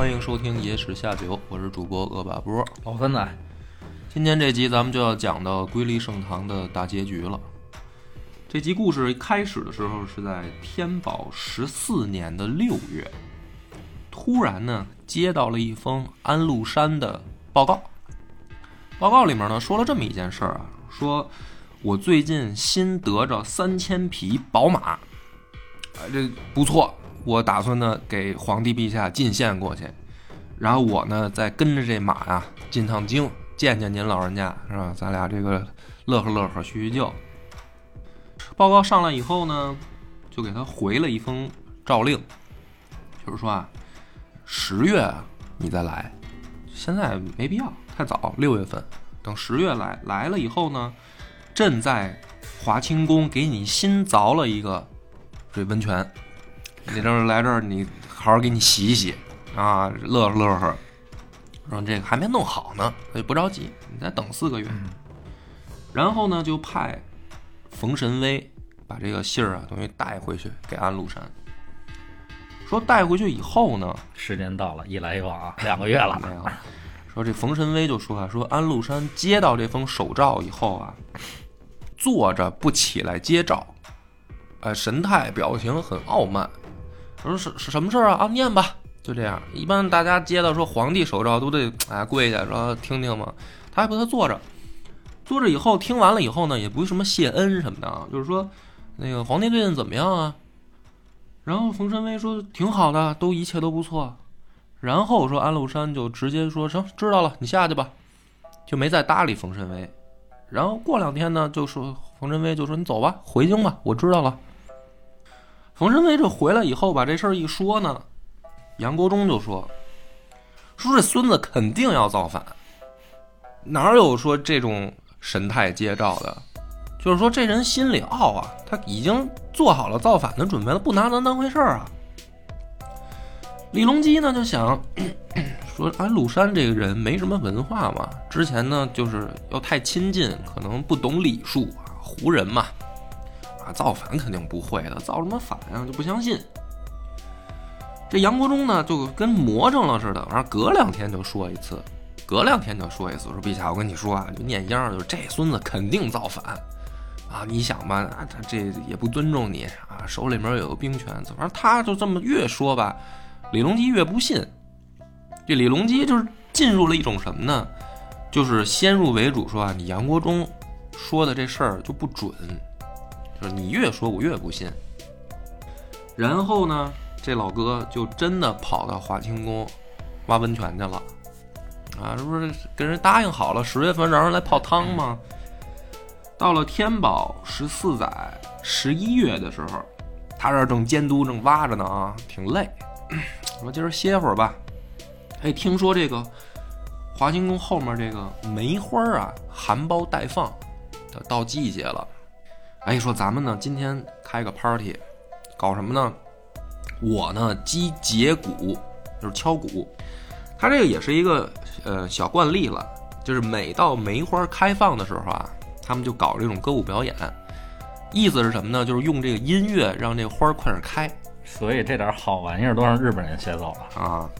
欢迎收听《野史下酒》，我是主播恶把波。老三仔，今天这集咱们就要讲到瑰丽盛唐的大结局了。这集故事开始的时候是在天宝十四年的六月，突然呢接到了一封安禄山的报告。报告里面呢说了这么一件事儿啊，说我最近新得着三千匹宝马，啊，这不错，我打算呢给皇帝陛下进献过去，然后我呢再跟着这马呀、进趟京，见见您老人家是吧？咱俩这个乐呵乐呵叙叙旧。报告上来以后呢，就给他回了一封诏令，就是说啊，十月你再来，现在没必要，太早，六月份，等十月来来了以后呢，朕在华清宫给你新凿了一个这温泉，你这来这儿你好好给你洗一洗啊，乐呵乐呵。说这个还没弄好呢，所以不着急，你再等四个月。然后呢，就派冯神威把这个信儿啊，等于带回去给安禄山。说带回去以后呢，时间到了，一来一往啊，两个月了。没有。说这冯神威就说啊，说安禄山接到这封手诏以后啊，坐着不起来接诏，呃，神态表情很傲慢。他说是是什么事儿啊？啊，念吧，就这样。一般大家接到说皇帝手诏都得哎跪下说听听嘛，他还不他坐着，坐着以后听完了以后呢，也不是什么谢恩什么的啊，就是说那个皇帝最近怎么样啊？然后冯神威说挺好的，都一切都不错。然后说安禄山就直接说行，知道了，你下去吧，就没再搭理冯神威。然后过两天呢，就说冯神威就说你走吧，回京吧，我知道了。冯神威这回来以后把这事儿一说呢，杨国忠就说说这孙子肯定要造反，哪有说这种神态接诏的？就是说这人心里傲啊，他已经做好了造反的准备了，不拿咱当回事儿啊。李隆基呢就想说，安禄山这个人没什么文化嘛，之前呢就是要太亲近，可能不懂礼数啊，胡人嘛，造反肯定不会的，造什么反啊，就不相信。这杨国忠呢就跟魔怔了似的，反正隔两天就说一次，隔两天就说一次，说陛下，我跟你说啊，就念秧儿，就这孙子肯定造反。啊，你想吧，他这也不尊重你啊，手里面有个兵权，反正他就这么越说吧，李隆基越不信。这李隆基就是进入了一种什么呢？就是先入为主说啊，你杨国忠说的这事儿就不准，就是你越说我越不信。然后呢，这老哥就真的跑到华清宫挖温泉去了，啊，这不是跟人答应好了十月份让人来泡汤吗？到了天宝十四载十一月的时候，他这儿正监督正挖着呢啊，挺累。说今儿歇会儿吧。哎，听说这个华清宫后面这个梅花啊，含苞待放，到季节了。哎，说咱们呢今天开个 party，搞什么呢？我呢击节鼓，就是敲鼓。他这个也是一个呃小惯例了，就是每到梅花开放的时候啊。他们就搞这种歌舞表演，意思是什么呢？就是用这个音乐让这花快点开。所以这点好玩意儿都让日本人学走了啊！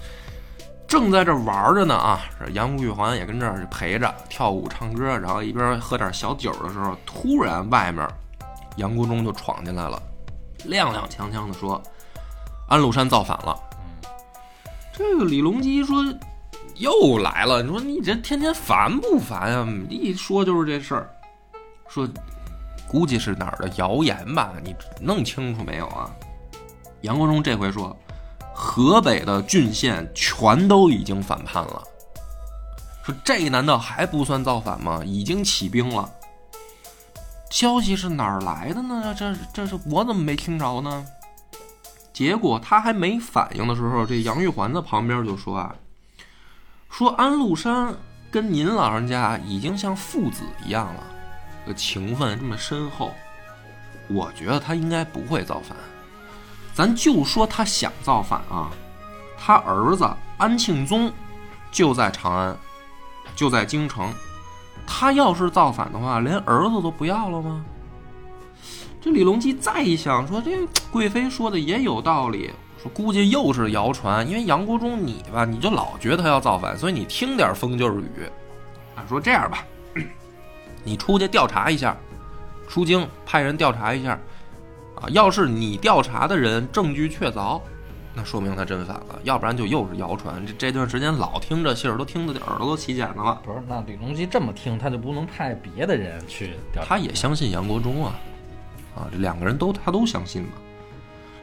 正在这玩着呢啊，杨玉环也跟这儿陪着跳舞唱歌，然后一边喝点小酒的时候，突然外面杨国忠就闯进来了，踉踉跄跄的说：“安禄山造反了。”这个李隆基说：“又来了！你说你这天天烦不烦啊？一说就是这事儿。”说，估计是哪儿的谣言吧？你弄清楚没有啊？杨国忠这回说，河北的郡县全都已经反叛了。说这难道还不算造反吗？已经起兵了。消息是哪儿来的呢？这这是我怎么没听着呢？结果他还没反应的时候，这杨玉环在旁边就说啊，说安禄山跟您老人家已经像父子一样了，这情分这么深厚，我觉得他应该不会造反。咱就说他想造反啊，他儿子安庆宗就在长安，就在京城。他要是造反的话，连儿子都不要了吗？这李隆基再一想，说这贵妃说的也有道理，说估计又是谣传，因为杨国忠你吧，你就老觉得他要造反，所以你听点风就是雨。啊，说这样吧，你出去调查一下，出京派人调查一下，啊，要是你调查的人证据确凿，那说明他真反了，要不然就又是谣传。这这段时间老听这信儿，都听得耳朵都起茧子了。不是，那李隆基这么听，他就不能派别的人去调查？他也相信杨国忠啊，啊，这两个人都他都相信嘛。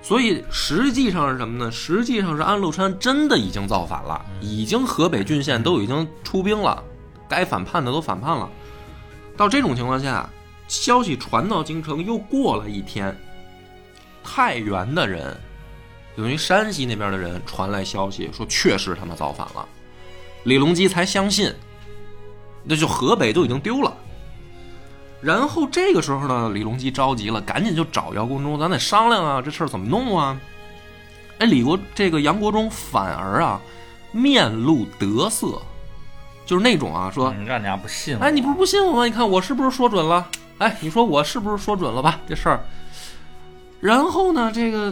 所以实际上是什么呢？实际上是安禄山真的已经造反了，已经河北郡县都已经出兵了，该反叛的都反叛了。到这种情况下，消息传到京城，又过了一天，太原的人，等于山西那边的人传来消息说，确实他们造反了。李隆基才相信，那就河北都已经丢了。然后这个时候呢，李隆基着急了，赶紧就找姚国忠，咱得商量啊，这事儿怎么弄啊？哎，李国这个杨国忠反而啊，面露得色，就是那种啊，说，你让人家不信。哎，你不是不信我吗？你看我是不是说准了？哎，你说我是不是说准了吧？这事儿。然后呢，这个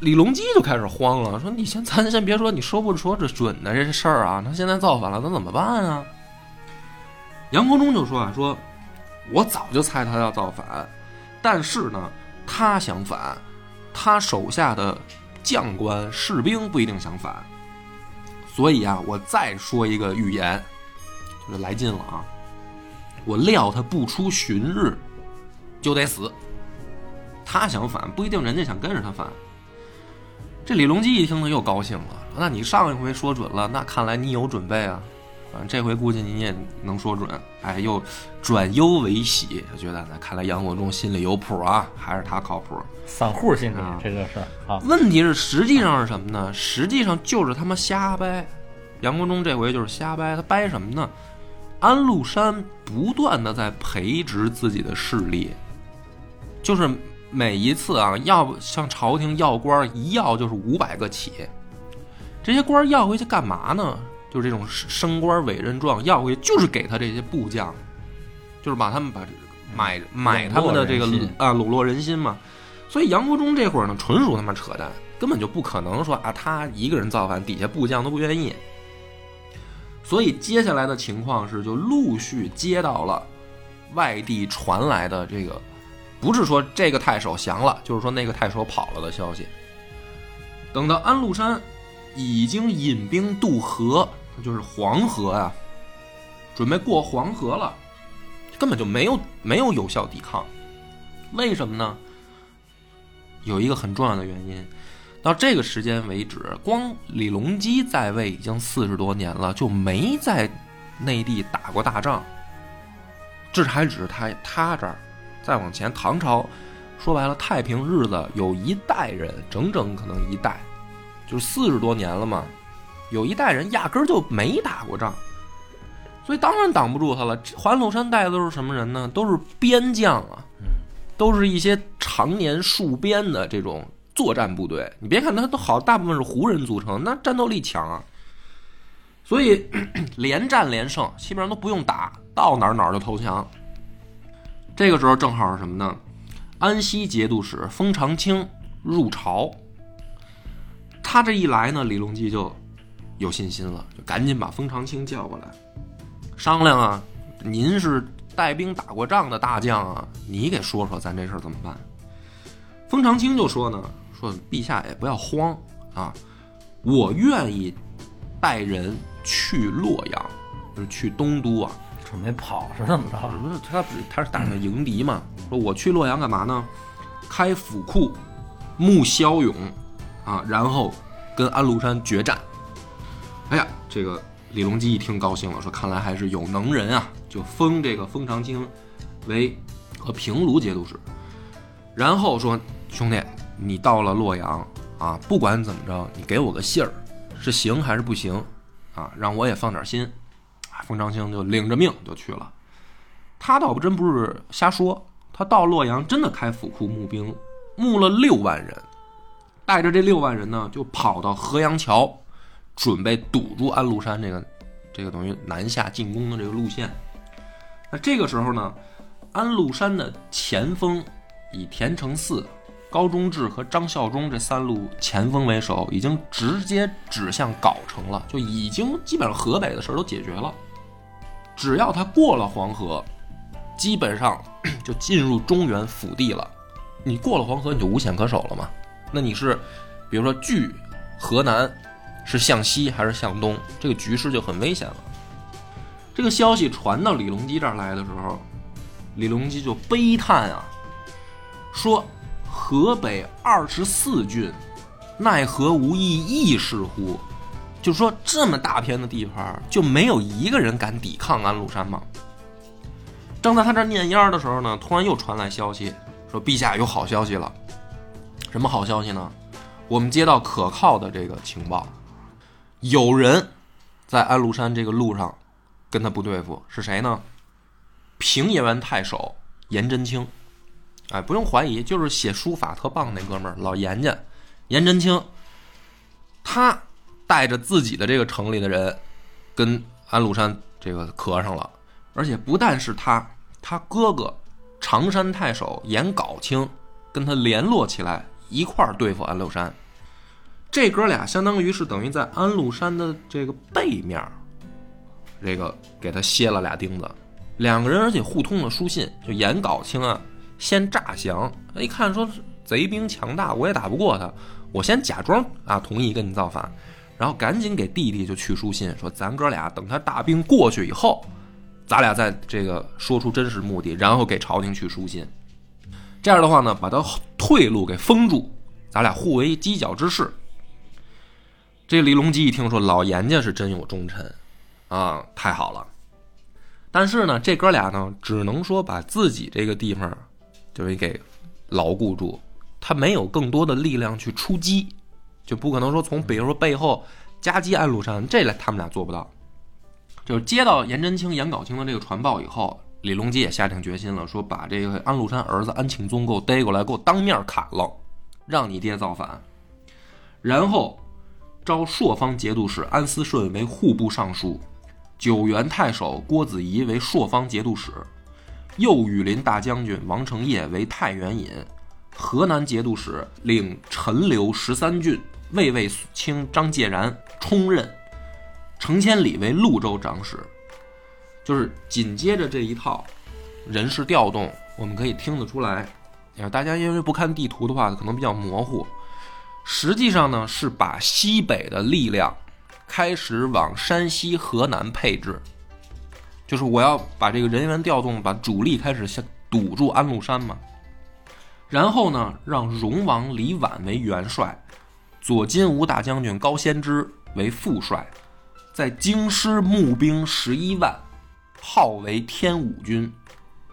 李隆基就开始慌了，说：“你先，咱先别说你说不说这准的这事儿啊，他现在造反了，咱怎么办啊？”杨国忠就说啊，说。我早就猜他要造反，但是呢，他想反，他手下的将官士兵不一定想反，所以啊，我再说一个预言，就来劲了啊！我料他不出旬日就得死，他想反不一定人家想跟着他反。这李隆基一听呢又高兴了，那你上一回说准了，那看来你有准备啊。这回估计你也能说准，哎，又转忧为喜，觉得呢看来杨国忠心里有谱啊，还是他靠谱。散户心理啊这个事儿啊，问题是实际上是什么呢？实际上就是他妈瞎掰。杨国忠这回就是瞎掰，他掰什么呢？安禄山不断的在培植自己的势力，就是每一次啊，要向朝廷要官，一要就是五百个起。这些官要回去干嘛呢？就是这种升官委任状要回去，就是给他这些部将，就是把他们把买买他们的这个啊笼络人心嘛。所以杨国忠这会儿呢，纯属他妈扯淡，根本就不可能说啊他一个人造反，底下部将都不愿意。所以接下来的情况是，就陆续接到了外地传来的这个，不是说这个太守降了，就是说那个太守跑了的消息。等到安禄山已经引兵渡河，就是黄河啊，准备过黄河了，根本就没有没有有效抵抗。为什么呢？有一个很重要的原因，到这个时间为止，光李隆基在位已经四十多年了，就没在内地打过大仗。这还只是他他这儿，再往前，唐朝说白了，太平日子有一代人，整整可能一代，就是四十多年了嘛，有一代人压根儿就没打过仗，所以当然挡不住他了。环鲁山带的都是什么人呢？都是边将啊，都是一些常年戍边的这种作战部队。你别看他都好，大部分是胡人组成，那战斗力强啊。所以 连战连胜，基本上都不用打，到哪儿哪儿就投降。这个时候正好是什么呢？安西节度使封长清入朝，他这一来呢，李隆基就有信心了，就赶紧把封长清叫过来商量啊。您是带兵打过仗的大将啊，你给说说咱这事儿怎么办？封长清就说呢，说陛下也不要慌啊，我愿意带人去洛阳，就是去东都啊。准备跑是怎么着？不是他不是他是打算迎敌嘛？说我去洛阳干嘛呢？开府库，募骁勇啊，然后跟安禄山决战。哎呀，这个李隆基一听高兴了，说看来还是有能人啊，就封这个封长清为和平卢节度使。然后说兄弟，你到了洛阳，啊，不管怎么着，你给我个信儿，是行还是不行啊？让我也放点心。啊，封长清就领着命就去了。他倒不真不是瞎说，他到洛阳真的开府库募兵，募了六万人，带着这六万人呢，就跑到河阳桥，准备堵住安禄山这个这个等于南下进攻的这个路线。那这个时候呢，安禄山的前锋以田承嗣、高宗志和张孝忠这三路前锋为首，已经直接指向藁城了，就已经基本上河北的事儿都解决了。只要他过了黄河，基本上 就进入中原腹地了。你过了黄河，你就无险可守了嘛。那你是，比如说据河南是向西还是向东，这个局势就很危险了。这个消息传到李隆基这儿来的时候，李隆基就悲叹啊，说：“河北二十四郡，奈何无一义士乎？”就是说，这么大片的地盘，就没有一个人敢抵抗安禄山吗？正在他这念烟的时候呢，突然又传来消息，说陛下有好消息了。什么好消息呢？我们接到可靠的这个情报，有人在安禄山这个路上跟他不对付，是谁呢？平野原太守颜真卿。哎，不用怀疑，就是写书法特棒那哥们儿老严家，颜真卿。他。带着自己的这个城里的人，跟安禄山这个磕上了，而且不但是他，他哥哥常山太守颜杲卿跟他联络起来，一块儿对付安禄山。这哥俩相当于是等于在安禄山的这个背面，这个给他歇了俩钉子。两个人而且互通了书信，就颜杲卿啊，先诈降，一看说贼兵强大，我也打不过他，我先假装啊同意跟你造反。然后赶紧给弟弟就去书信，说咱哥俩等他大兵过去以后，咱俩再这个说出真实目的，然后给朝廷去书信。这样的话呢，把他退路给封住，咱俩互为犄角之势。这李隆基一听说老严家是真有忠臣，啊，太好了。但是呢，这哥俩呢，只能说把自己这个地方就是给牢固住，他没有更多的力量去出击。就不可能说从比如说背后夹击安禄山，这来他们俩做不到。就是接到颜真卿、颜杲卿的这个传报以后，李隆基也下定决心了，说把这个安禄山儿子安庆宗给我逮过来，给我当面砍了，让你爹造反。然后招朔方节度使安思顺为户部尚书，九原太守郭子仪为朔方节度使，右羽林大将军王承业为太原尹。河南节度使领陈留十三郡，卫尉卿张介然充任，程千里为潞州长史。就是紧接着这一套人事调动，我们可以听得出来。啊大家因为不看地图的话，可能比较模糊。实际上呢，是把西北的力量开始往山西、河南配置，就是我要把这个人员调动，把主力开始先堵住安禄山嘛。然后呢，让荣王李绾为元帅，左金吾大将军高仙芝为副帅，在京师募兵十一万，号为天武军，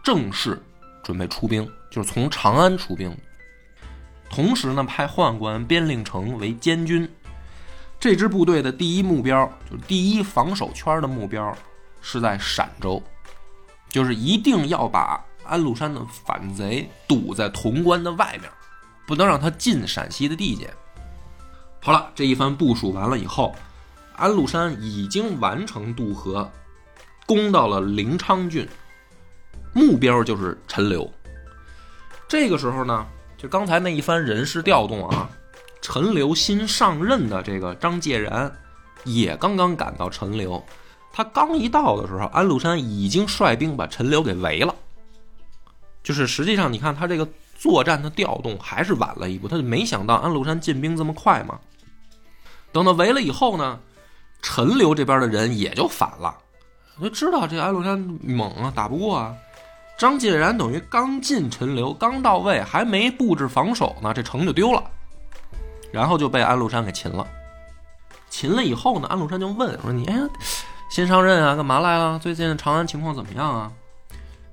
正式准备出兵，就是从长安出兵。同时呢，派宦官边令城为监军。这支部队的第一目标，就是第一防守圈的目标，是在陕州，就是一定要把。安禄山的反贼堵在潼关的外面，不能让他进陕西的地界。好了，这一番部署完了以后，安禄山已经完成渡河，攻到了临昌郡，目标就是陈留。这个时候呢，就刚才那一番人事调动啊，陈留新上任的这个张介然也刚刚赶到陈留。他刚一到的时候，安禄山已经率兵把陈留给围了。就是实际上，你看他这个作战的调动还是晚了一步，他就没想到安禄山进兵这么快嘛。等到围了以后呢，陈留这边的人也就反了，就知道这安禄山猛啊，打不过啊。张介然等于刚进陈留，刚到位，还没布置防守呢，这城就丢了，然后就被安禄山给擒了。擒了以后呢，安禄山就问说：“你哎，新上任啊，干嘛来了？最近长安情况怎么样啊？”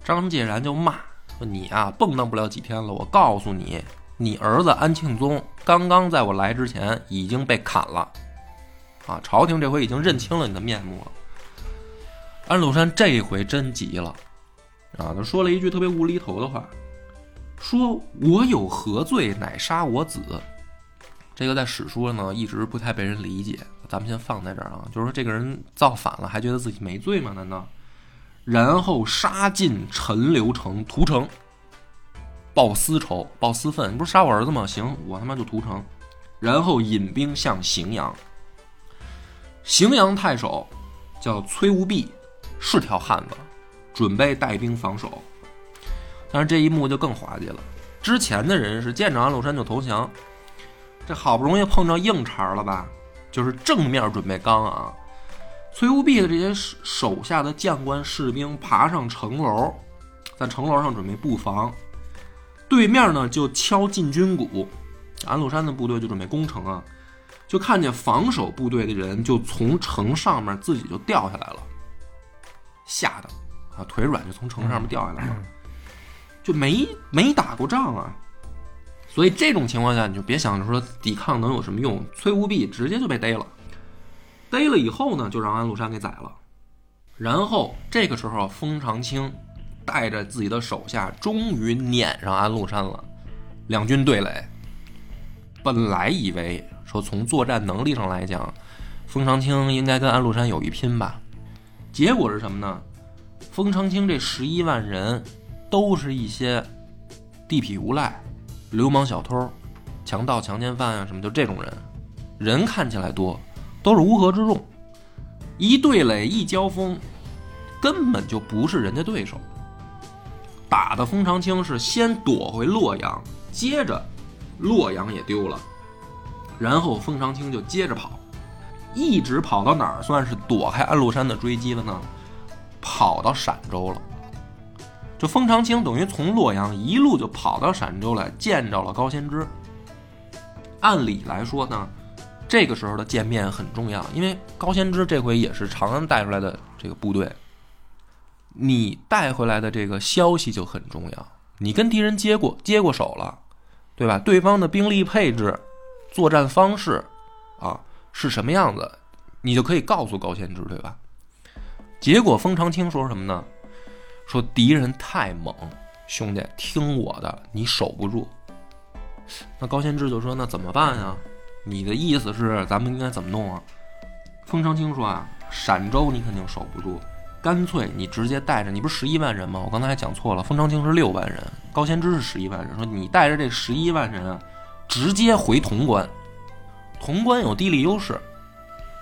张介然就骂。说你啊，蹦跶不了几天了。我告诉你，你儿子安庆宗刚刚在我来之前已经被砍了，啊，朝廷这回已经认清了你的面目了。安禄山这回真急了，啊，他说了一句特别无厘头的话，说我有何罪，乃杀我子？这个在史书上呢一直不太被人理解，咱们先放在这儿啊，就是说这个人造反了，还觉得自己没罪吗？难道？然后杀尽陈留城，屠城，报私仇，报私愤。你不是杀我儿子吗？行，我他妈就屠城。然后引兵向荥阳。荥阳太守叫崔无弼，是条汉子，准备带兵防守。但是这一幕就更滑稽了。之前的人是见着安禄山就投降，这好不容易碰上硬茬了吧？就是正面准备刚啊。崔无弼的这些手下的将官士兵爬上城楼，在城楼上准备布防。对面呢就敲进军鼓，安禄山的部队就准备攻城啊。就看见防守部队的人就从城上面自己就掉下来了，吓得啊腿软，就从城上面掉下来了，就没没打过仗啊。所以这种情况下，你就别想着说抵抗能有什么用。崔无弼直接就被逮了。逮了以后呢，就让安禄山给宰了。然后这个时候，封长清带着自己的手下，终于撵上安禄山了。两军对垒，本来以为说从作战能力上来讲，封长清应该跟安禄山有一拼吧。结果是什么呢？封长清这十一万人，都是一些地痞无赖、流氓小偷、强盗、强奸犯啊，什么就这种人，人看起来多。都是乌合之众，一对垒一交锋，根本就不是人家对手。打的封长清是先躲回洛阳，接着洛阳也丢了，然后封长清就接着跑，一直跑到哪儿算是躲开安禄山的追击了呢？跑到陕州了。就封长清等于从洛阳一路就跑到陕州来见着了高仙芝。按理来说呢？这个时候的见面很重要，因为高仙芝这回也是长安带出来的这个部队，你带回来的这个消息就很重要。你跟敌人接过接过手了，对吧？对方的兵力配置、作战方式啊是什么样子，你就可以告诉高仙芝，对吧？结果封长清说什么呢？说敌人太猛，兄弟，听我的，你守不住。那高仙芝就说：“那怎么办呀？”你的意思是咱们应该怎么弄啊？封长清说啊，陕州你肯定守不住，干脆你直接带着，你不是十一万人吗？我刚才还讲错了，封长清是六万人，高仙芝是十一万人。说你带着这十一万人啊，直接回潼关，潼关有地理优势，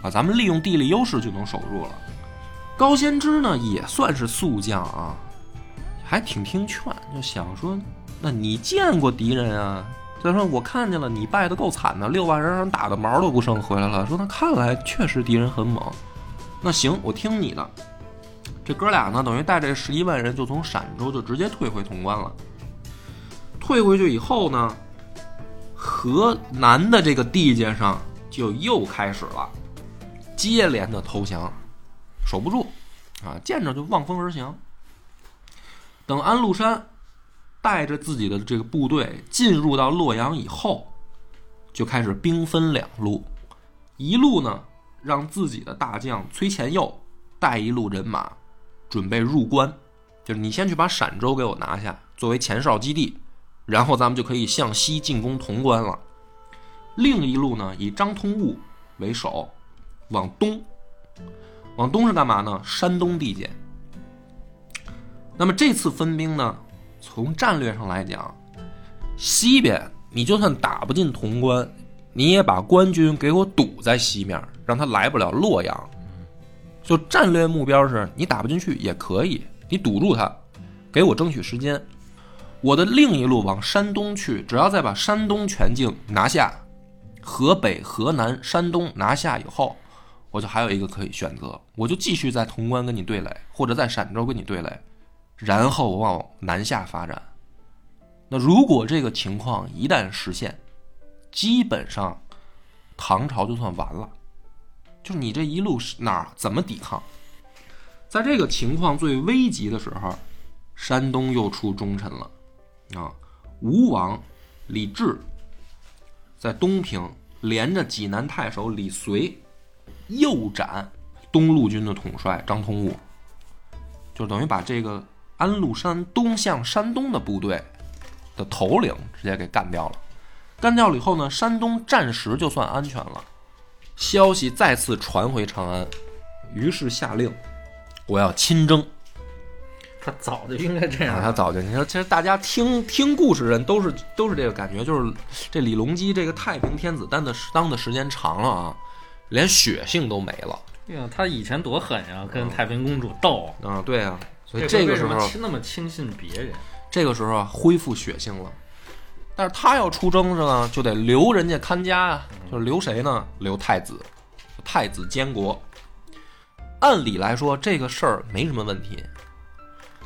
啊，咱们利用地理优势就能守住了。高仙芝呢也算是宿将啊，还挺听劝，就想说，那你见过敌人啊？再说我看见了，你败的够惨的，六万人让打的毛都不剩回来了。说那看来确实敌人很猛，那行，我听你的。这哥俩呢，等于带着十一万人就从陕州就直接退回潼关了。退回去以后呢，河南的这个地界上就又开始了接连的投降，守不住啊，见着就望风而降。等安禄山。带着自己的这个部队进入到洛阳以后，就开始兵分两路，一路呢让自己的大将崔乾佑带一路人马，准备入关，就是你先去把陕州给我拿下，作为前哨基地，然后咱们就可以向西进攻潼关了。另一路呢以张通悟为首，往东，往东是干嘛呢？山东地界。那么这次分兵呢？从战略上来讲，西边你就算打不进潼关，你也把官军给我堵在西面，让他来不了洛阳。就战略目标是你打不进去也可以，你堵住他，给我争取时间。我的另一路往山东去，只要再把山东全境拿下，河北、河南、山东拿下以后，我就还有一个可以选择，我就继续在潼关跟你对垒，或者在陕州跟你对垒。然后往南下发展。那如果这个情况一旦实现，基本上唐朝就算完了。就你这一路是哪儿怎么抵抗？在这个情况最危急的时候，山东又出忠臣了啊！吴王李治在东平连着济南太守李遂又斩东路军的统帅张通武，就等于把这个安禄山东向山东的部队的头领直接给干掉了。干掉了以后呢，山东暂时就算安全了。消息再次传回长安，于是下令，我要亲征。他早就应该这样啊，他早就你说，其实大家听听故事人都是都是这个感觉，就是这李隆基这个太平天子当的当的时间长了啊，连血性都没了对呀，他以前多狠呀，跟太平公主斗。啊，对啊，所以这个时候那么轻信别人？这个时候啊恢复血性了，但是他要出征呢，就得留人家看家啊，就是留谁呢？留太子，太子监国。按理来说这个事儿没什么问题，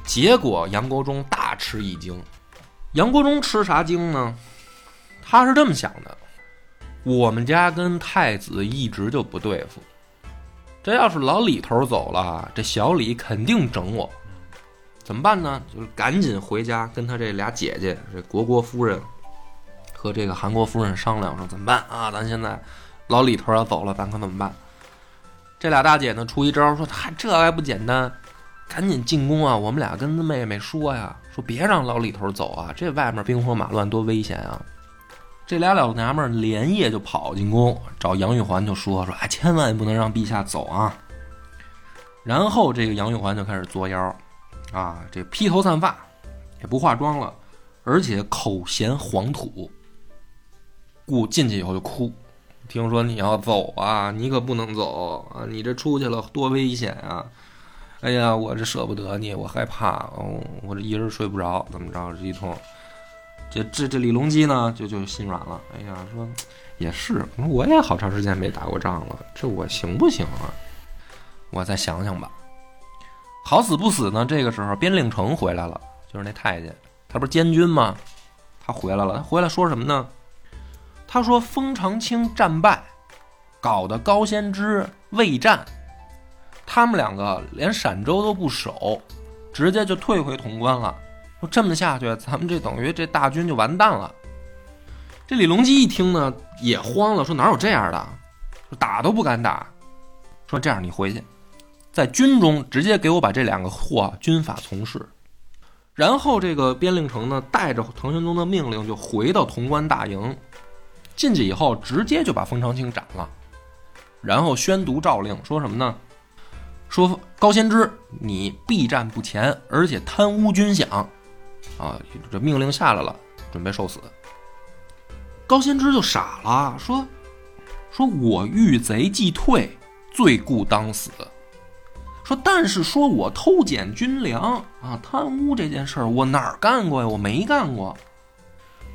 结果杨国忠大吃一惊。杨国忠吃啥惊呢？他是这么想的：我们家跟太子一直就不对付，这要是老李头走了，这小李肯定整我。怎么办呢？就是赶紧回家跟他这俩姐姐，这国国夫人和这个韩国夫人商量说怎么办啊？咱现在老李头要走了，咱可怎么办？这俩大姐呢出一招，说他这还不简单，赶紧进宫啊！我们俩跟妹妹说呀，说别让老李头走啊，这外面兵荒马乱多危险啊！这俩老娘们连夜就跑进宫，找杨玉环就说说，千万不能让陛下走啊！然后这个杨玉环就开始作妖，啊，这披头散发，也不化妆了，而且口衔黄土，故进去以后就哭。听说你要走啊，你可不能走啊！你这出去了多危险啊！哎呀，我这舍不得你，我害怕，哦，我这一人睡不着，怎么着？这一通，这这这李隆基呢，就就心软了。哎呀，说也是，我也好长时间没打过仗了，这我行不行啊？我再想想吧。好死不死呢，这个时候边令城回来了，就是那太监，他不是监军吗？他回来了，他回来说什么呢？他说封长清战败，搞得高仙芝未战，他们两个连陕州都不守，直接就退回潼关了。说这么下去，咱们这等于这大军就完蛋了。这李隆基一听呢，也慌了，说哪有这样的？说打都不敢打。说这样，你回去，在军中直接给我把这两个货军法从事。然后这个边令城呢，带着唐玄宗的命令就回到潼关大营，进去以后直接就把封长清斩了，然后宣读诏令，说什么呢？说高仙芝你避战不前，而且贪污军饷，啊，这命令下来了，准备受死。高仙芝就傻了，说说我遇贼既退，罪故当死。说，但是说我偷减军粮啊，贪污这件事儿，我哪儿干过呀？我没干过。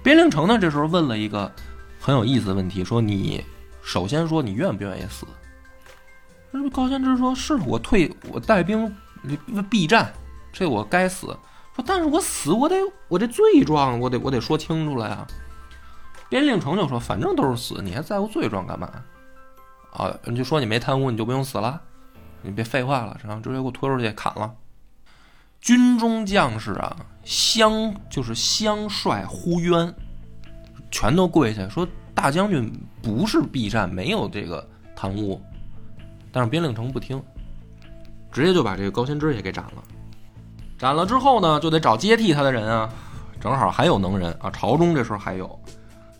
边令城呢，这时候问了一个很有意思的问题，说你首先说你愿不愿意死？那高仙芝说是我退，我带兵避战，这我该死。说但是我死，我得我这罪状，我得我得说清楚了呀。边令成就说，反正都是死，你还在乎罪状干嘛？啊，你就说你没贪污，你就不用死了。你别废话了，然后直接给我拖出去砍了。军中将士啊，相就是相率呼冤，全都跪下说大将军不是避战，没有这个贪污。但是边令城不听，直接就把这个高仙芝也给斩了。斩了之后呢，就得找接替他的人啊，正好还有能人啊，朝中这时候还有，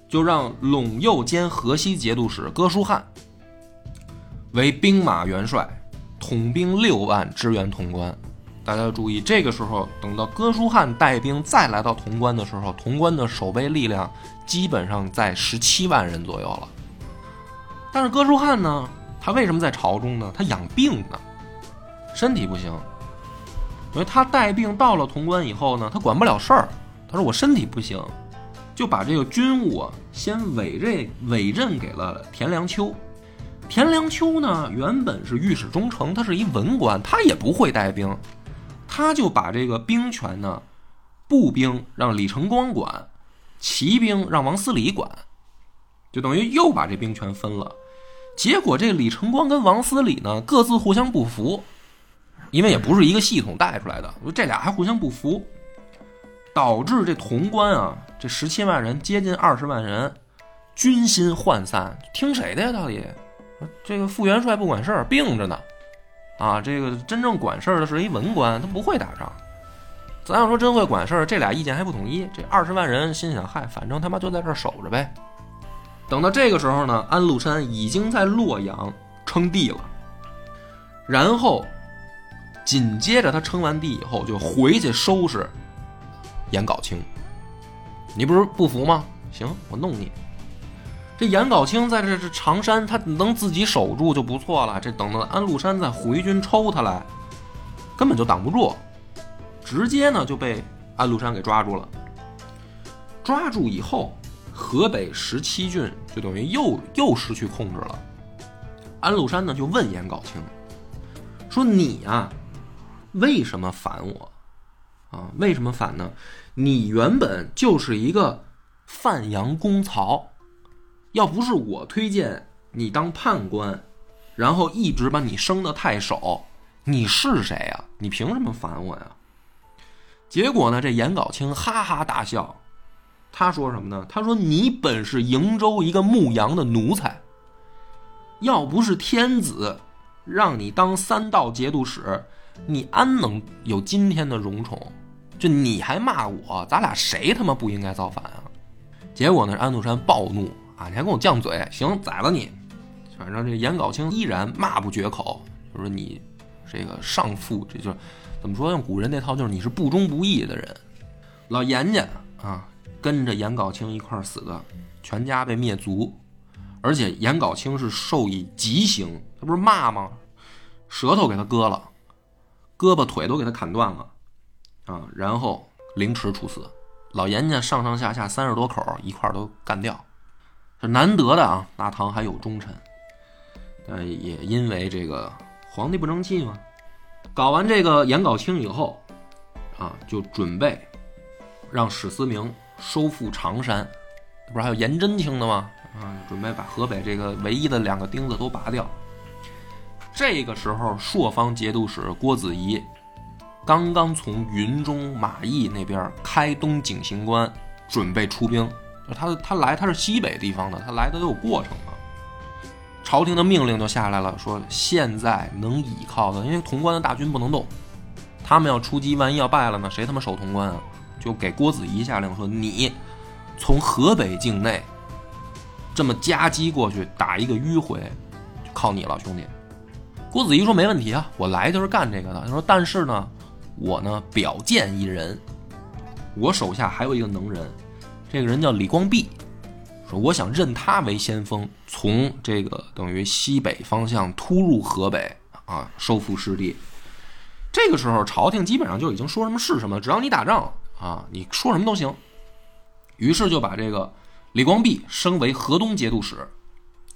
就让陇右兼河西节度使哥舒翰为兵马元帅。统兵六万支援潼关，大家要注意，这个时候等到哥舒翰带兵再来到潼关的时候，潼关的守备力量基本上在十七万人左右了。但是哥舒翰呢，他为什么在朝中呢？他养病呢，身体不行，因为他带病到了潼关以后呢，他管不了事儿。他说我身体不行，就把这个军务啊先委任委任给了田良秋。田良秋呢，原本是御史中丞，他是一文官，他也不会带兵，他就把这个兵权呢，步兵让李成光管，骑兵让王思礼管，就等于又把这兵权分了。结果这李成光跟王思礼呢，各自互相不服，因为也不是一个系统带出来的，这俩还互相不服，导致这潼关啊这十七万人接近二十万人，军心涣散，听谁的呀？到底这个副元帅不管事儿，病着呢。啊，这个真正管事儿的是一文官，他不会打仗。咱要说真会管事儿，这俩意见还不统一。这二十万人心想：嗨，反正他妈就在这儿守着呗。等到这个时候呢，安禄山已经在洛阳称帝了。然后紧接着他称完帝以后，就回去收拾颜杲卿。你不是不服吗？行，我弄你。这颜杲卿在这这常山，他能自己守住就不错了。这等到安禄山再回军抽他来，根本就挡不住。直接呢就被安禄山给抓住了。抓住以后，河北十七郡就等于又又失去控制了。安禄山呢就问颜杲卿说：“你啊，为什么反我？啊，为什么反呢？你原本就是一个范阳公曹，要不是我推荐你当判官，然后一直把你升到太守，你是谁呀？你凭什么反我呀？”结果呢？这颜杲卿哈哈大笑，他说什么呢？他说：“你本是瀛州一个牧羊的奴才，要不是天子让你当三道节度使，你安能有今天的荣宠？就你还骂我，咱俩谁他妈不应该造反啊？”结果呢？安禄山暴怒啊！你还跟我犟嘴？行，宰了你！反正这颜杲卿依然骂不绝口，就说你这个上父，这就是。怎么说？用古人那套就是你是不忠不义的人。老严家啊，跟着颜杲卿一块儿死的，全家被灭族。而且颜杲卿是受以极刑，他不是骂吗？舌头给他割了，胳膊腿都给他砍断了啊，然后凌迟处死。老严家上上下下三十多口一块儿都干掉，是难得的啊。大唐还有忠臣，但也因为这个皇帝不争气吗。搞完这个颜杲卿以后，啊，就准备让史思明收复常山，不是还有颜真卿的吗？啊，准备把河北这个唯一的两个钉子都拔掉。这个时候，朔方节度使郭子仪刚刚从云中马邑那边开东景行关，准备出兵。他他来他是西北地方的，他来的都有过程啊。朝廷的命令就下来了，说现在能倚靠的，因为潼关的大军不能动，他们要出击，万一要败了呢？谁他妈守潼关啊？就给郭子仪下令说：“你从河北境内这么夹击过去，打一个迂回，就靠你了，兄弟。”郭子仪说：“没问题啊，我来就是干这个的。”他说：“但是呢，我呢表荐一人，我手下还有一个能人，这个人叫李光弼。”说我想认他为先锋，从这个等于西北方向突入河北啊，收复失地。这个时候，朝廷基本上就已经说什么是什么，只要你打仗啊，你说什么都行。于是就把这个李光弼升为河东节度使，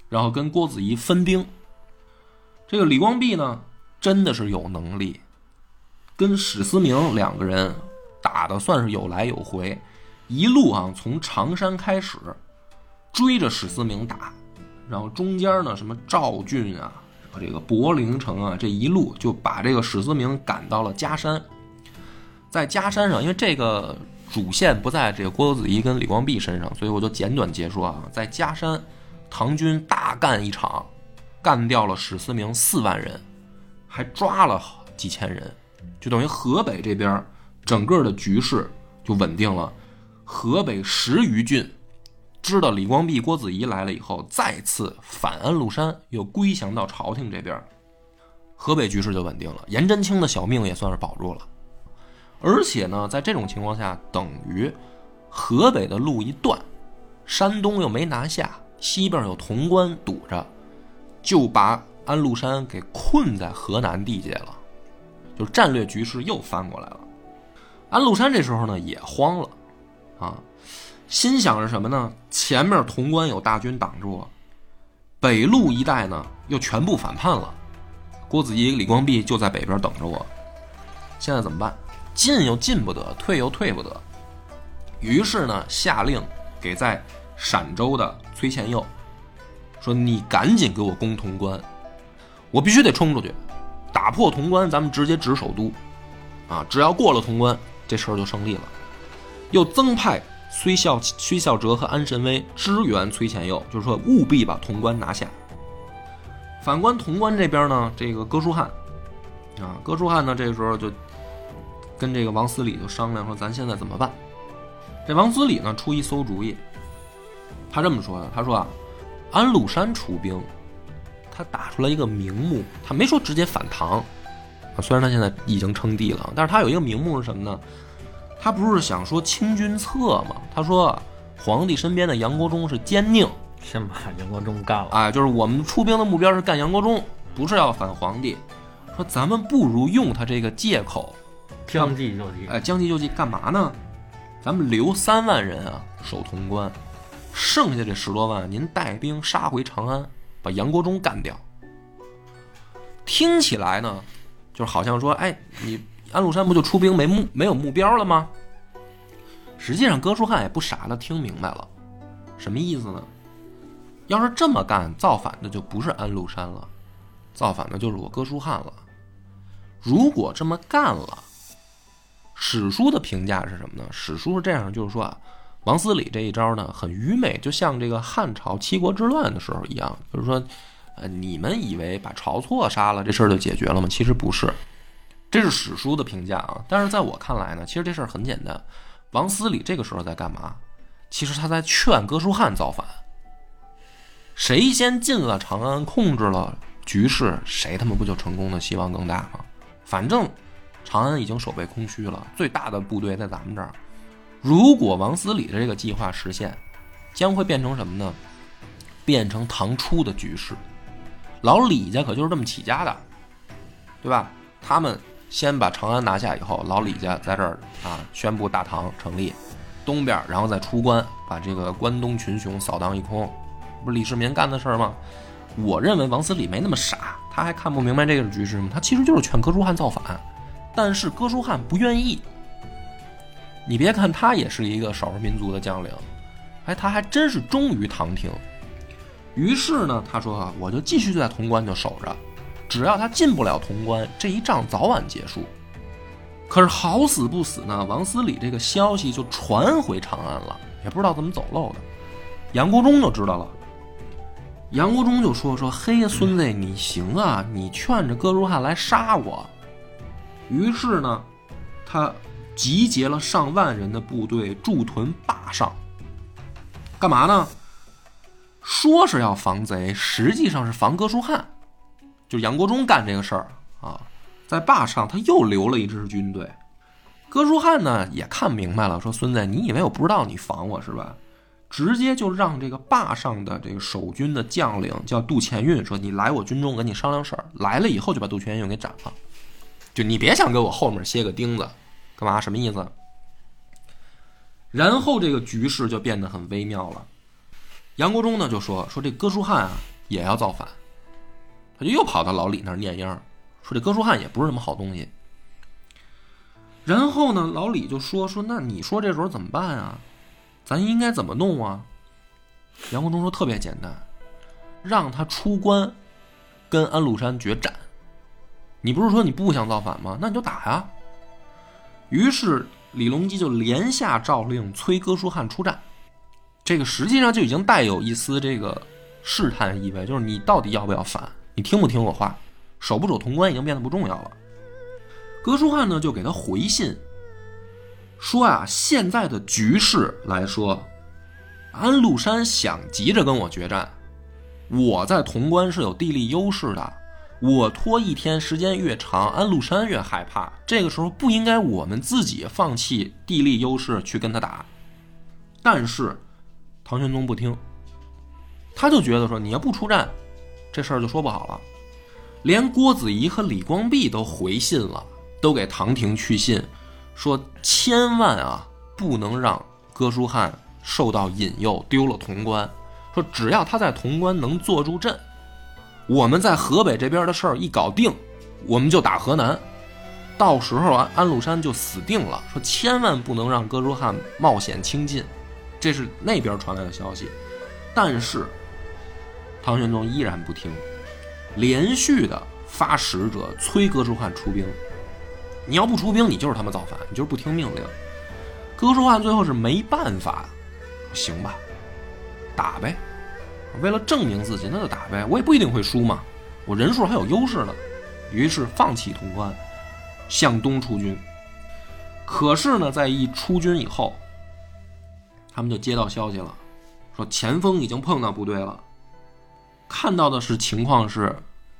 然后跟郭子仪分兵。这个李光弼呢，真的是有能力，跟史思明两个人打的算是有来有回，一路啊从常山开始。追着史思明打，然后中间呢，什么赵郡啊，和这个柏林城啊，这一路就把这个史思明赶到了嘉山。在嘉山上，因为这个主线不在这个郭子仪跟李光弼身上，所以我就简短截说啊。在嘉山，唐军大干一场，干掉了史思明四万人，还抓了几千人，就等于河北这边整个的局势就稳定了。河北十余郡。知道李光弼、郭子仪来了以后，再次反安禄山，又归降到朝廷这边，河北局势就稳定了。颜真卿的小命也算是保住了。而且呢，在这种情况下，等于河北的路一断，山东又没拿下，西边有潼关堵着，就把安禄山给困在河南地界了，就战略局势又翻过来了。安禄山这时候呢也慌了，啊。心想着什么呢？前面潼关有大军挡住，北路一带呢又全部反叛了。郭子仪、李光弼就在北边等着我。现在怎么办？进又进不得，退又退不得。于是呢，下令给在陕州的崔宪佑说：“你赶紧给我攻潼关，我必须得冲出去，打破潼关，咱们直接直首都。啊，只要过了潼关，这事儿就胜利了。”又增派。崔孝崔孝哲和安神威支援崔乾佑，就是说务必把潼关拿下。反观潼关这边呢，这个哥舒翰啊，哥舒翰呢这个时候就跟这个王思礼就商量说，咱现在怎么办？这王思礼呢出一馊主意，他这么说的，他说啊，安禄山出兵，他打出来一个名目，他没说直接反唐啊，虽然他现在已经称帝了，但是他有一个名目是什么呢？他不是想说清君侧吗？他说皇帝身边的杨国忠是奸佞，先把杨国忠干了。哎，就是我们出兵的目标是干杨国忠，不是要反皇帝。说咱们不如用他这个借口，将计就计。哎，将计就计干嘛呢？咱们留三万人啊守潼关，剩下这十多万您带兵杀回长安，把杨国忠干掉。听起来呢，就是好像说，哎，你安禄山不就出兵没目没有目标了吗？实际上，哥舒翰也不傻，他听明白了，什么意思呢？要是这么干，造反的就不是安禄山了，造反的就是我哥舒翰了。如果这么干了，史书的评价是什么呢？史书是这样，就是说啊，王思礼这一招呢很愚昧，就像这个汉朝七国之乱的时候一样，就是说，呃，你们以为把晁错杀了这事儿就解决了吗？其实不是，这是史书的评价啊。但是在我看来呢，其实这事儿很简单。王思礼这个时候在干嘛？其实他在劝哥舒翰造反。谁先进了长安，控制了局势，谁他妈不就成功的希望更大吗？反正长安已经守备空虚了，最大的部队在咱们这儿。如果王思礼的这个计划实现，将会变成什么呢？变成唐初的局势。老李家可就是这么起家的，对吧？他们。先把长安拿下以后，老李家在这儿啊宣布大唐成立，东边然后再出关，把这个关东群雄扫荡一空，不是李世民干的事儿吗？我认为王思礼没那么傻，他还看不明白这个局势吗？他其实就是劝哥舒翰造反，但是哥舒翰不愿意。你别看他也是一个少数民族的将领，哎，他还真是忠于唐廷。于是呢，他说啊，我就继续在潼关就守着。只要他进不了潼关，这一仗早晚结束。可是好死不死呢，王思礼这个消息就传回长安了，也不知道怎么走漏的。杨国忠就知道了，杨国忠就说：“说嘿，孙子，你行啊，你劝着哥舒翰来杀我。”于是呢，他集结了上万人的部队驻屯坝上，干嘛呢？说是要防贼，实际上是防哥舒翰。就杨国忠干这个事儿啊，在坝上他又留了一支军队。哥舒翰呢也看明白了，说孙子，你以为我不知道你防我是吧？直接就让这个坝上的这个守军的将领叫杜前运，说你来我军中跟你商量事儿。来了以后就把杜前运给斩了。就你别想给我后面歇个钉子，干嘛？什么意思？然后这个局势就变得很微妙了。杨国忠呢就说说这哥舒翰啊也要造反。他就又跑到老李那儿念秧，说这哥舒翰也不是什么好东西。然后呢，老李就说说那你说这时候怎么办啊？咱应该怎么弄啊？杨国忠说特别简单，让他出关，跟安禄山决战。你不是说你不想造反吗？那你就打呀。于是李隆基就连下诏令，催哥舒翰出战。这个实际上就已经带有一丝这个试探意味，就是你到底要不要反？你听不听我话？守不守潼关已经变得不重要了。哥舒翰呢，就给他回信，说啊，现在的局势来说，安禄山想急着跟我决战，我在潼关是有地利优势的。我拖一天时间越长，安禄山越害怕。这个时候不应该我们自己放弃地利优势去跟他打。但是唐玄宗不听，他就觉得说，你要不出战。这事儿就说不好了，连郭子仪和李光弼都回信了，都给唐廷去信，说千万啊不能让哥舒翰受到引诱丢了潼关，说只要他在潼关能坐住阵，我们在河北这边的事儿一搞定，我们就打河南，到时候安安禄山就死定了。说千万不能让哥舒翰冒险轻进，这是那边传来的消息，但是。唐玄宗依然不听，连续的发使者催哥舒翰出兵。你要不出兵，你就是他妈造反，你就是不听命令。哥舒翰最后是没办法，行吧，打呗。为了证明自己，那就打呗。我也不一定会输嘛，我人数还有优势呢。于是放弃潼关，向东出军。可是呢，在一出军以后，他们就接到消息了，说前锋已经碰到部队了。看到的是情况是，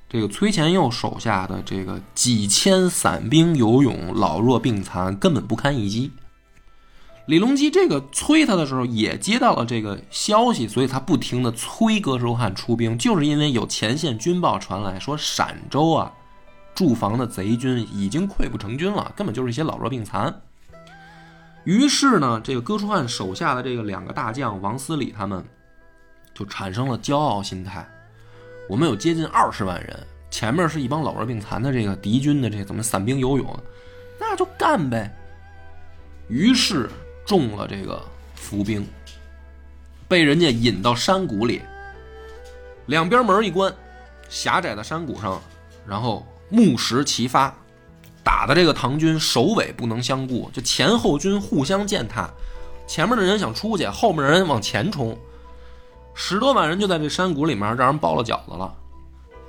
这个崔前佑手下的这个几千散兵游勇老弱病残，根本不堪一击。李隆基这个催他的时候，也接到了这个消息，所以他不停的催哥舒翰出兵，就是因为有前线军报传来说陕州啊。驻防的贼军已经溃不成军了，根本就是一些老弱病残。于是呢，这个哥舒翰手下的这个两个大将王思礼他们就产生了骄傲心态。我们有接近二十万人，前面是一帮老弱病残的这个敌军的这怎么散兵游勇，那就干呗。于是中了这个伏兵，被人家引到山谷里，两边门一关，狭窄的山谷上，然后。木石齐发，打的这个唐军首尾不能相顾，就前后军互相践踏。前面的人想出去，后面的人往前冲，十多万人就在这山谷里面让人包了饺子了。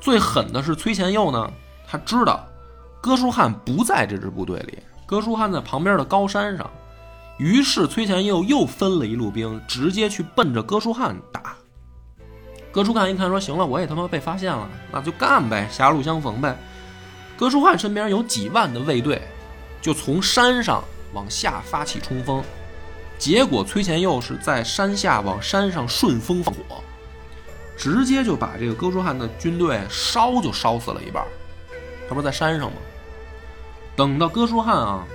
最狠的是崔前佑呢，他知道哥舒翰不在这支部队里，哥舒翰在旁边的高山上，于是崔前佑又分了一路兵，直接去奔着哥舒翰打。哥舒翰一看说：“行了，我也他妈被发现了，那就干呗，狭路相逢呗。”哥舒翰身边有几万的卫队，就从山上往下发起冲锋，结果崔前佑是在山下往山上顺风放火，直接就把这个哥舒翰的军队烧就烧死了一半。他不是在山上吗？等到哥舒翰啊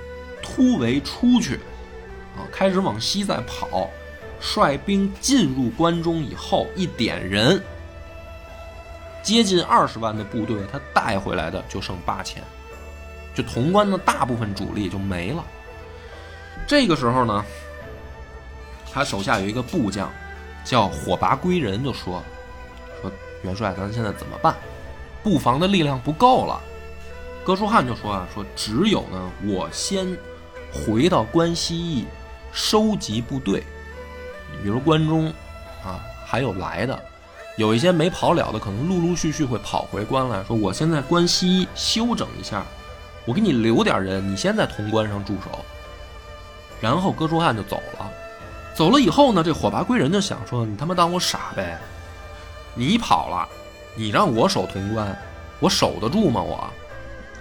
突围出去，啊开始往西再跑，率兵进入关中以后，一点人。接近二十万的部队，他带回来的就剩八千，就潼关的大部分主力就没了。这个时候呢，他手下有一个部将叫火拔归仁，就说：“说元帅，咱现在怎么办？布防的力量不够了。”哥舒翰就说：“啊，说只有呢，我先回到关西收集部队，比如关中啊，还有来的。”有一些没跑了的，可能陆陆续续会跑回关来说：“我现在关西休整一下，我给你留点人，你先在潼关上驻守。”然后哥舒翰就走了。走了以后呢，这火拔归人就想说：“你他妈当我傻呗？你跑了，你让我守潼关，我守得住吗？我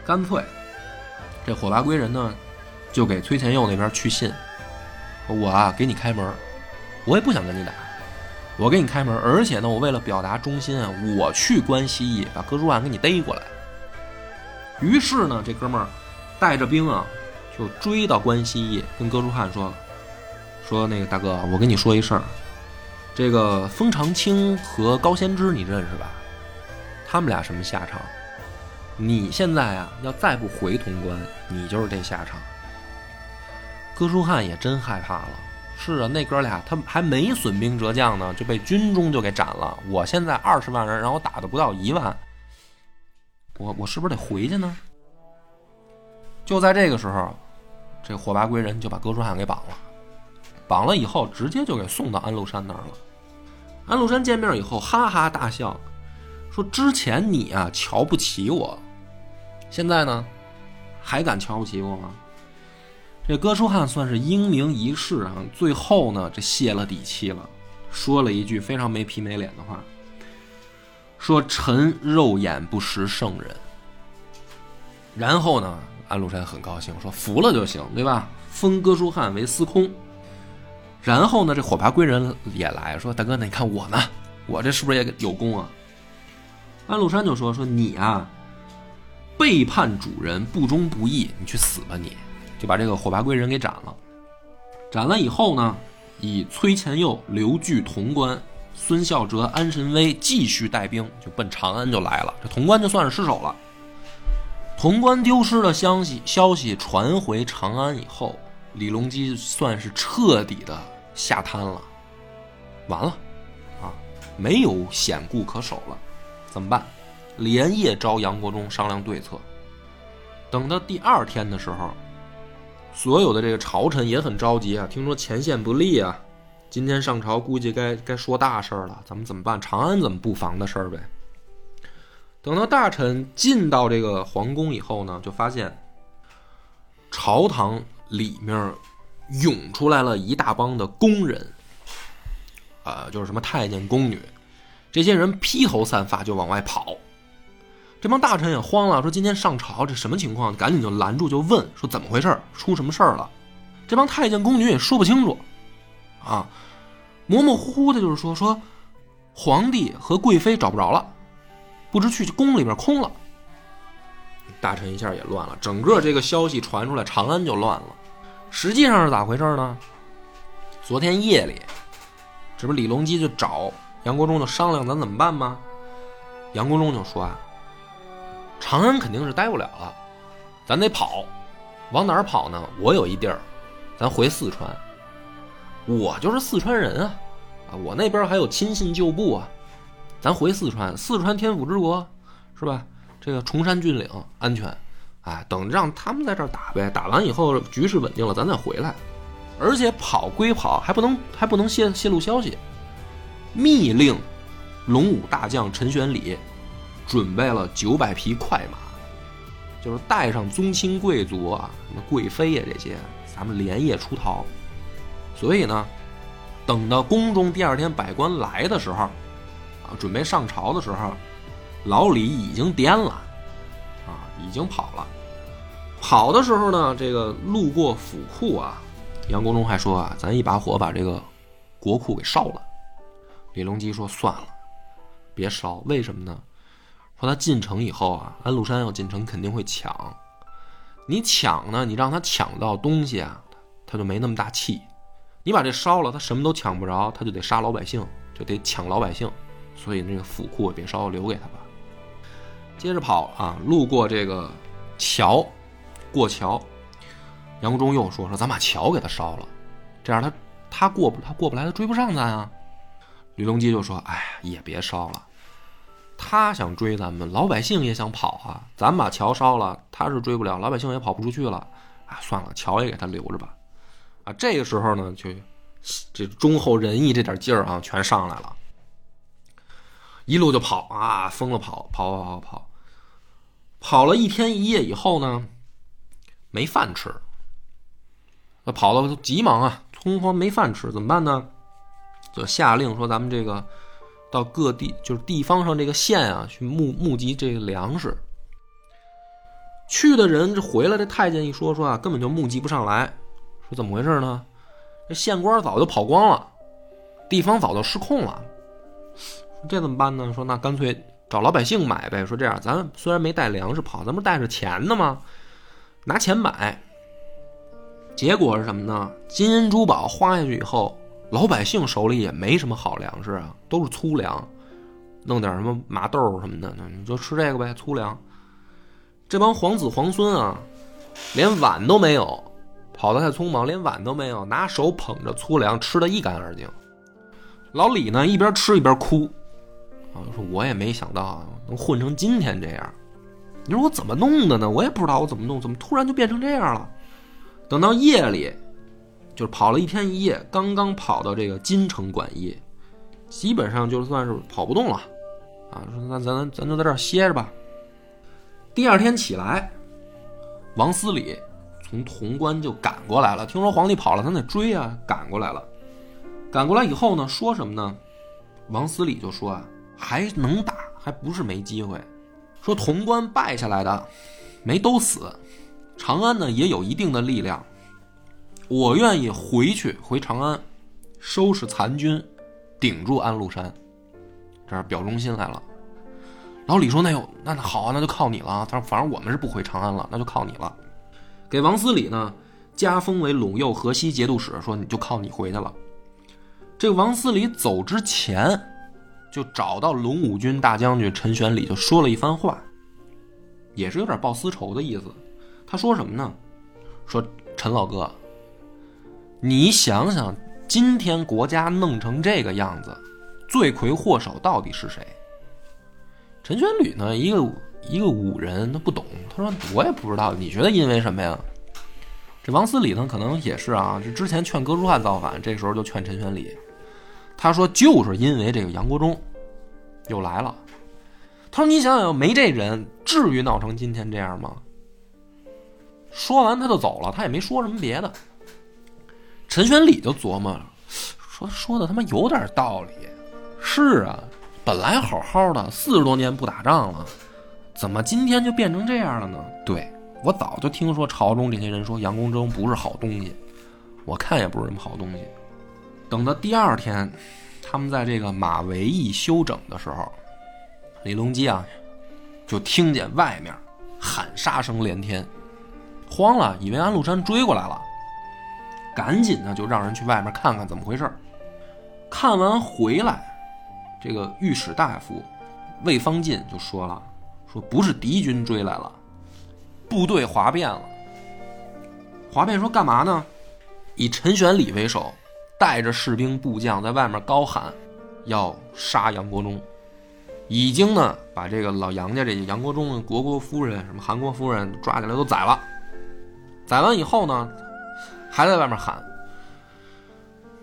干脆，这火拔归人呢，就给崔前佑那边去信，我啊给你开门，我也不想跟你打。”我给你开门，而且呢，我为了表达忠心啊，我去关西把哥舒翰给你逮过来。于是呢，这哥们儿带着兵啊，就追到关西，跟哥舒翰说：“说那个大哥，我跟你说一事儿，这个封长清和高仙芝你认识吧？他们俩什么下场？你现在啊，要再不回潼关，你就是这下场。”哥舒翰也真害怕了。是啊，那哥俩他还没损兵折将呢，就被军中就给斩了。我现在二十万人，然后打的不到一万，我我是不是得回去呢？就在这个时候，这火拔归人就把哥舒翰给绑了，绑了以后直接就给送到安禄山那儿了。安禄山见面以后哈哈大笑，说：“之前你啊瞧不起我，现在呢还敢瞧不起我吗？”这哥舒翰算是英明一世啊，最后呢，这泄了底气了，说了一句非常没皮没脸的话，说：“臣肉眼不识圣人。”然后呢，安禄山很高兴，说：“服了就行，对吧？封哥舒翰为司空。”然后呢，这火拔归人也来说：“大哥，那你看我呢，我这是不是也有功啊？”安禄山就说：“说你啊，背叛主人，不忠不义，你去死吧你！”就把这个火拔归人给斩了，斩了以后呢，以崔前佑留据潼关，孙孝哲、安神威继续带兵，就奔长安就来了。这潼关就算是失守了。潼关丢失的消息消息传回长安以后，李隆基算是彻底的下瘫了，完了，啊，没有险固可守了，怎么办？连夜召杨国忠商量对策。等到第二天的时候。所有的这个朝臣也很着急啊，听说前线不利啊，今天上朝估计该该说大事了，咱们怎么办？长安怎么布防的事儿呗。等到大臣进到这个皇宫以后呢，就发现朝堂里面涌出来了一大帮的宫人，啊、就是什么太监、宫女，这些人披头散发就往外跑。这帮大臣也慌了，说今天上朝这什么情况？赶紧就拦住，就问说怎么回事？出什么事了？这帮太监、宫女也说不清楚，啊，模模糊糊的，就是说说皇帝和贵妃找不着了，不知去宫里边空了。大臣一下也乱了，整个这个消息传出来，长安就乱了。实际上是咋回事呢？昨天夜里，这不李隆基就找杨国忠就商量咱怎么办吗？杨国忠就说啊。长安肯定是待不了了，咱得跑，往哪儿跑呢？我有一地儿，咱回四川。我就是四川人啊，啊，我那边还有亲信旧部啊，咱回四川，四川天府之国，是吧？这个崇山峻岭安全，哎，等让他们在这儿打呗，打完以后局势稳定了，咱再回来。而且跑归跑，还不能还不能泄泄露消息，密令龙武大将陈玄礼。准备了九百匹快马，就是带上宗亲贵族啊，什么贵妃呀这些，咱们连夜出逃。所以呢，等到宫中第二天百官来的时候，啊，准备上朝的时候，老李已经颠了，啊，已经跑了。跑的时候呢，这个路过府库啊，杨国忠还说啊，咱一把火把这个国库给烧了。李隆基说算了，别烧，为什么呢？说他进城以后啊，安禄山要进城肯定会抢。你抢呢，你让他抢到东西啊，他就没那么大气。你把这烧了，他什么都抢不着，他就得杀老百姓，就得抢老百姓。所以那个府库也别烧，留给他吧。接着跑啊，路过这个桥，过桥，杨国忠又说说咱把桥给他烧了，这样他他过不他过不来，他追不上咱啊。吕隆基就说：“哎，也别烧了。”他想追咱们，老百姓也想跑啊！咱把桥烧了，他是追不了，老百姓也跑不出去了。啊，算了，桥也给他留着吧。啊，这个时候呢，就这忠厚仁义这点劲儿啊，全上来了，一路就跑啊，疯了跑，跑跑跑跑，跑了一天一夜以后呢，没饭吃。他跑了急忙啊，匆慌没饭吃，怎么办呢？就下令说咱们这个。到各地就是地方上这个县啊，去募募集这个粮食。去的人这回来，这太监一说说啊，根本就募集不上来。说怎么回事呢？这县官早就跑光了，地方早就失控了。这怎么办呢？说那干脆找老百姓买呗。说这样，咱虽然没带粮食跑，咱不带着钱呢吗？拿钱买。结果是什么呢？金银珠宝花下去以后。老百姓手里也没什么好粮食啊，都是粗粮，弄点什么麻豆什么的，你就吃这个呗，粗粮。这帮皇子皇孙啊，连碗都没有，跑得太匆忙，连碗都没有，拿手捧着粗粮吃的一干二净。老李呢，一边吃一边哭，啊，说我也没想到能混成今天这样。你说我怎么弄的呢？我也不知道我怎么弄，怎么突然就变成这样了？等到夜里。就是跑了一天一夜，刚刚跑到这个金城馆驿，基本上就算是跑不动了，啊，说那咱咱就在这儿歇着吧。第二天起来，王思礼从潼关就赶过来了，听说皇帝跑了，咱得追啊，赶过来了。赶过来以后呢，说什么呢？王思礼就说啊，还能打，还不是没机会。说潼关败下来的没都死，长安呢也有一定的力量。我愿意回去回长安，收拾残军，顶住安禄山，这儿表忠心来了。老李说：“那有那好啊，那就靠你了。”他说：“反正我们是不回长安了，那就靠你了。”给王思礼呢加封为陇右河西节度使，说：“你就靠你回去了。”这个王思礼走之前，就找到龙武军大将军陈玄礼，就说了一番话，也是有点报私仇的意思。他说什么呢？说陈老哥。你想想，今天国家弄成这个样子，罪魁祸首到底是谁？陈玄礼呢？一个一个武人，他不懂。他说：“我也不知道。你觉得因为什么呀？”这王思礼呢，可能也是啊，这之前劝哥舒翰造反，这时候就劝陈玄礼。他说，就是因为这个杨国忠又来了。他说：“你想想，没这人，至于闹成今天这样吗？”说完他就走了，他也没说什么别的。陈玄礼就琢磨，说说的他妈有点道理。是啊，本来好好的，四十多年不打仗了，怎么今天就变成这样了呢？对我早就听说朝中这些人说杨公忠不是好东西，我看也不是什么好东西。等到第二天，他们在这个马嵬驿休整的时候，李隆基啊，就听见外面喊杀声连天，慌了，以为安禄山追过来了。赶紧呢，就让人去外面看看怎么回事看完回来，这个御史大夫魏方进就说了：“说不是敌军追来了，部队哗变了。哗变说干嘛呢？以陈玄礼为首，带着士兵部将在外面高喊，要杀杨国忠。已经呢，把这个老杨家这杨国忠的国国夫人、什么韩国夫人抓起来都宰了。宰完以后呢？”还在外面喊，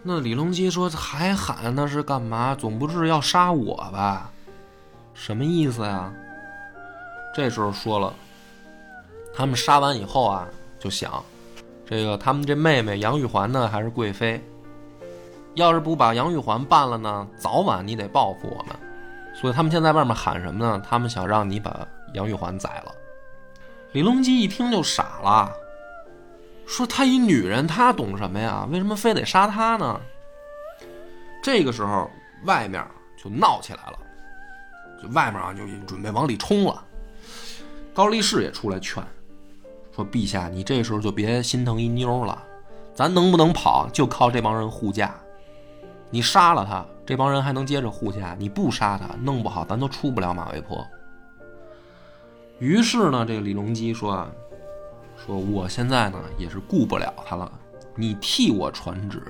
那李隆基说还喊那是干嘛？总不是要杀我吧？什么意思呀？这时候说了，他们杀完以后啊，就想，这个他们这妹妹杨玉环呢还是贵妃，要是不把杨玉环办了呢，早晚你得报复我们。所以他们现在外面喊什么呢？他们想让你把杨玉环宰了。李隆基一听就傻了。说她一女人，她懂什么呀？为什么非得杀她呢？这个时候，外面就闹起来了，就外面啊就准备往里冲了。高力士也出来劝，说：“陛下，你这时候就别心疼一妞了，咱能不能跑，就靠这帮人护驾。你杀了他，这帮人还能接着护驾；你不杀他，弄不好咱都出不了马嵬坡。”于是呢，这个李隆基说。啊说我现在呢也是顾不了他了，你替我传旨，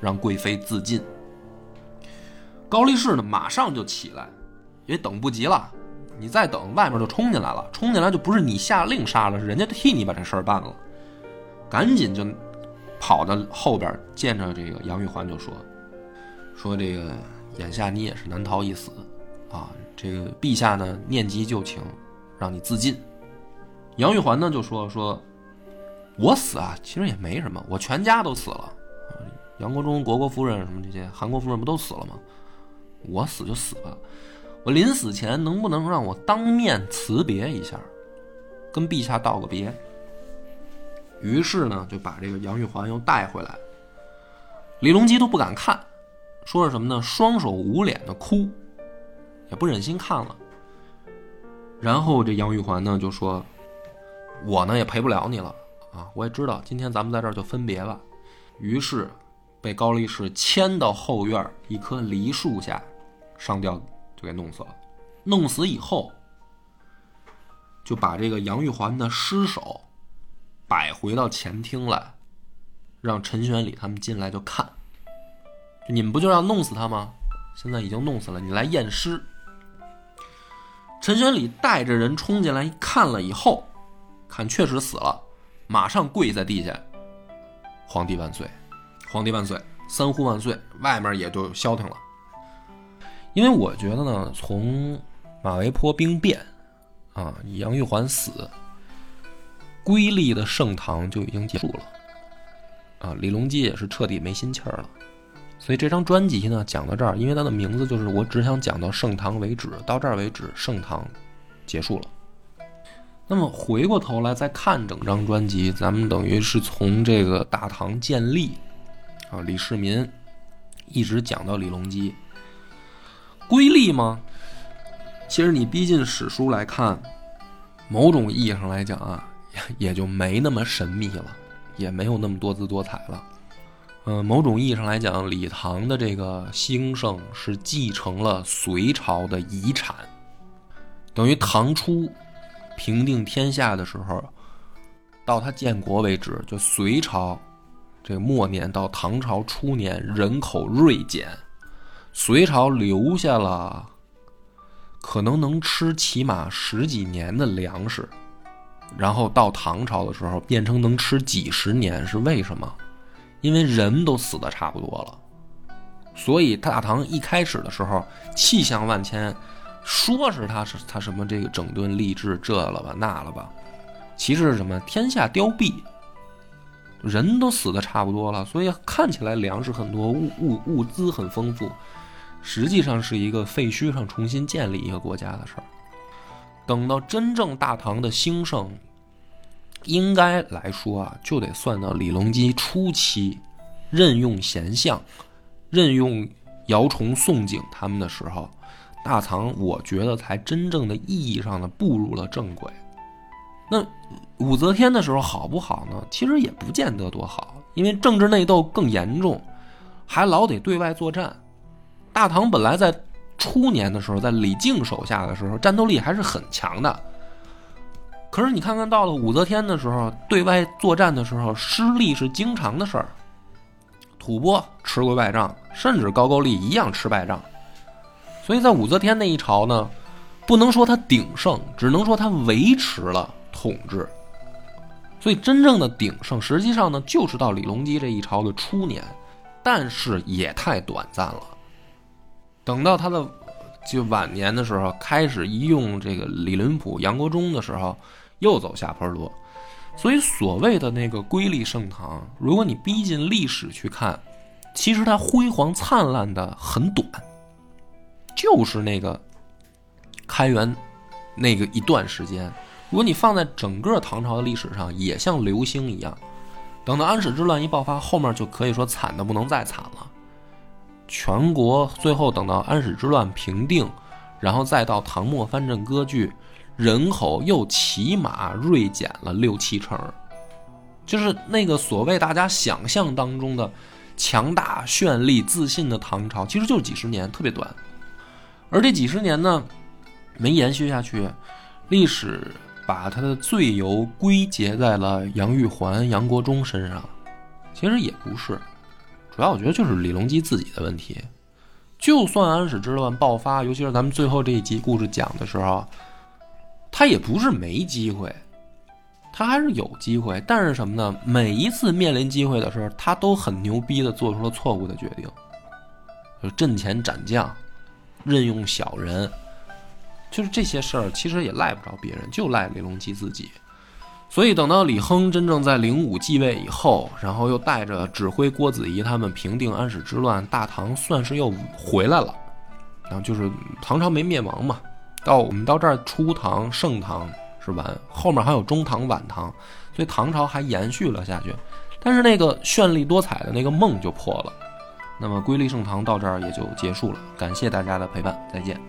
让贵妃自尽。高力士呢马上就起来，也等不及了，你再等，外面就冲进来了，冲进来就不是你下令杀了，是人家替你把这事儿办了，赶紧就跑到后边见着这个杨玉环就说，说这个眼下你也是难逃一死，啊，这个陛下呢念及旧情，让你自尽。杨玉环呢就说说，我死啊，其实也没什么，我全家都死了，杨国忠、国国夫人什么这些，韩国夫人不都死了吗？我死就死吧，我临死前能不能让我当面辞别一下，跟陛下道个别？于是呢，就把这个杨玉环又带回来，李隆基都不敢看，说是什么呢？双手捂脸的哭，也不忍心看了。然后这杨玉环呢就说。我呢也陪不了你了啊！我也知道今天咱们在这儿就分别吧。于是被高力士牵到后院一棵梨树下，上吊就给弄死了。弄死以后，就把这个杨玉环的尸首摆回到前厅来，让陈玄礼他们进来就看。你们不就要弄死他吗？现在已经弄死了，你来验尸。陈玄礼带着人冲进来看了以后。看，确实死了，马上跪在地下，皇帝万岁，皇帝万岁，三呼万岁，外面也就消停了。因为我觉得呢，从马嵬坡兵变啊，杨玉环死，瑰丽的盛唐就已经结束了，啊，李隆基也是彻底没心气儿了。所以这张专辑呢，讲到这儿，因为它的名字就是我只想讲到盛唐为止，到这儿为止，盛唐结束了。那么回过头来再看整张专辑，咱们等于是从这个大唐建立，啊，李世民，一直讲到李隆基，瑰丽吗？其实你逼近史书来看，某种意义上来讲啊，也就没那么神秘了，也没有那么多姿多彩了。嗯，某种意义上来讲，李唐的这个兴盛是继承了隋朝的遗产，等于唐初。平定天下的时候，到他建国为止，就隋朝这末年到唐朝初年，人口锐减，隋朝留下了可能能吃起码十几年的粮食，然后到唐朝的时候变成能吃几十年，是为什么？因为人都死的差不多了。所以大唐一开始的时候气象万千，说是他是他什么这个整顿吏治这了吧那了吧，其实是什么天下凋敝，人都死的差不多了，所以看起来粮食很多，物物物资很丰富，实际上是一个废墟上重新建立一个国家的事儿。等到真正大唐的兴盛，应该来说啊，就得算到李隆基初期任用贤相。任用姚崇、宋璟他们的时候，大唐我觉得才真正的意义上的步入了正轨。那武则天的时候好不好呢？其实也不见得多好，因为政治内斗更严重，还老得对外作战。大唐本来在初年的时候，在李靖手下的时候，战斗力还是很强的。可是你看看到了武则天的时候，对外作战的时候，失利是经常的事儿。吐蕃吃过败仗，甚至高句丽一样吃败仗，所以在武则天那一朝呢，不能说他鼎盛，只能说他维持了统治。所以真正的鼎盛，实际上呢，就是到李隆基这一朝的初年，但是也太短暂了。等到他的就晚年的时候，开始一用这个李林甫、杨国忠的时候，又走下坡路。所以，所谓的那个瑰丽盛唐，如果你逼近历史去看，其实它辉煌灿烂的很短，就是那个开元那个一段时间。如果你放在整个唐朝的历史上，也像流星一样。等到安史之乱一爆发，后面就可以说惨的不能再惨了。全国最后等到安史之乱平定，然后再到唐末藩镇割据。人口又起码锐减了六七成，就是那个所谓大家想象当中的强大、绚丽、自信的唐朝，其实就是几十年，特别短。而这几十年呢，没延续下去，历史把他的罪由归结在了杨玉环、杨国忠身上，其实也不是，主要我觉得就是李隆基自己的问题。就算安史之乱爆发，尤其是咱们最后这一集故事讲的时候。他也不是没机会，他还是有机会，但是什么呢？每一次面临机会的时候，他都很牛逼的做出了错误的决定，就阵前斩将，任用小人，就是这些事儿，其实也赖不着别人，就赖李隆基自己。所以等到李亨真正在灵武继位以后，然后又带着指挥郭子仪他们平定安史之乱，大唐算是又回来了，然后就是唐朝没灭亡嘛。到我们到这儿，初唐、盛唐是完，后面还有中唐、晚唐，所以唐朝还延续了下去。但是那个绚丽多彩的那个梦就破了。那么瑰丽盛唐到这儿也就结束了。感谢大家的陪伴，再见。